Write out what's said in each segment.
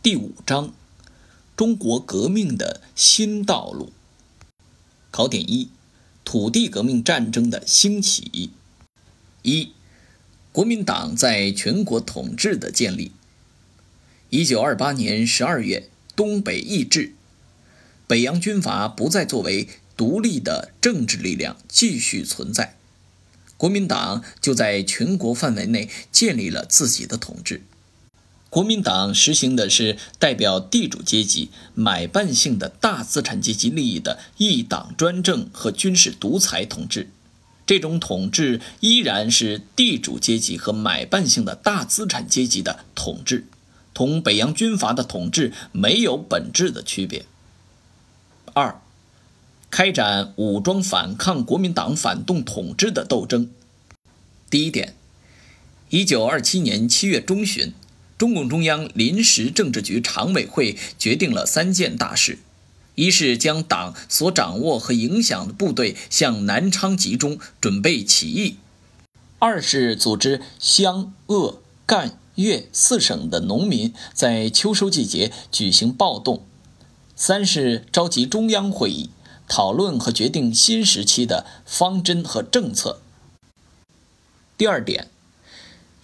第五章：中国革命的新道路。考点一：土地革命战争的兴起。一、国民党在全国统治的建立。一九二八年十二月，东北易帜，北洋军阀不再作为独立的政治力量继续存在，国民党就在全国范围内建立了自己的统治。国民党实行的是代表地主阶级买办性的大资产阶级利益的一党专政和军事独裁统治，这种统治依然是地主阶级和买办性的大资产阶级的统治，同北洋军阀的统治没有本质的区别。二，开展武装反抗国民党反动统治的斗争。第一点，一九二七年七月中旬。中共中央临时政治局常委会决定了三件大事：一是将党所掌握和影响的部队向南昌集中，准备起义；二是组织湘鄂赣粤四省的农民在秋收季节举行暴动；三是召集中央会议，讨论和决定新时期的方针和政策。第二点。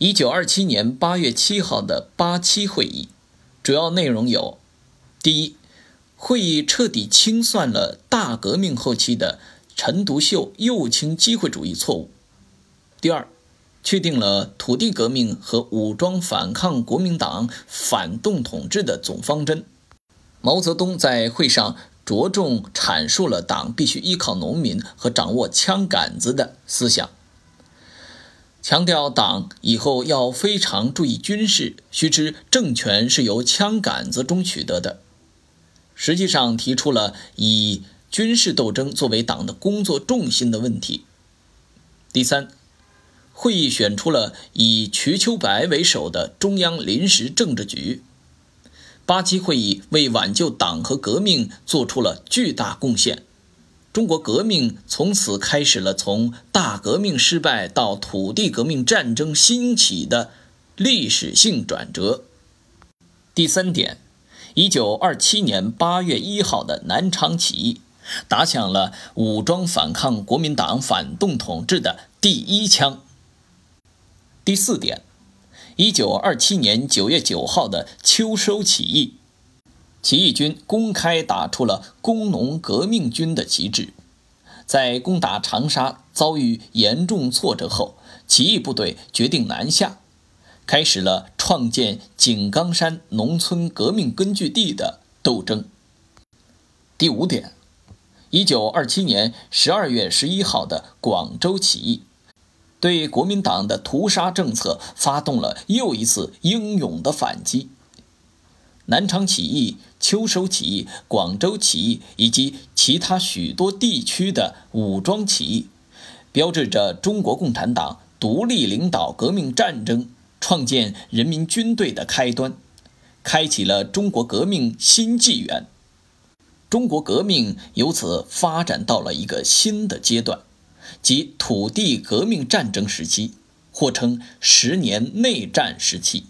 一九二七年八月七号的八七会议，主要内容有：第一，会议彻底清算了大革命后期的陈独秀右倾机会主义错误；第二，确定了土地革命和武装反抗国民党反动统治的总方针。毛泽东在会上着重阐述了党必须依靠农民和掌握枪杆子的思想。强调党以后要非常注意军事，须知政权是由枪杆子中取得的。实际上提出了以军事斗争作为党的工作重心的问题。第三，会议选出了以瞿秋白为首的中央临时政治局。八七会议为挽救党和革命做出了巨大贡献。中国革命从此开始了从大革命失败到土地革命战争兴起的历史性转折。第三点，一九二七年八月一号的南昌起义，打响了武装反抗国民党反动统治的第一枪。第四点，一九二七年九月九号的秋收起义。起义军公开打出了工农革命军的旗帜，在攻打长沙遭遇严重挫折后，起义部队决定南下，开始了创建井冈山农村革命根据地的斗争。第五点，一九二七年十二月十一号的广州起义，对国民党的屠杀政策发动了又一次英勇的反击。南昌起义、秋收起义、广州起义以及其他许多地区的武装起义，标志着中国共产党独立领导革命战争、创建人民军队的开端，开启了中国革命新纪元。中国革命由此发展到了一个新的阶段，即土地革命战争时期，或称十年内战时期。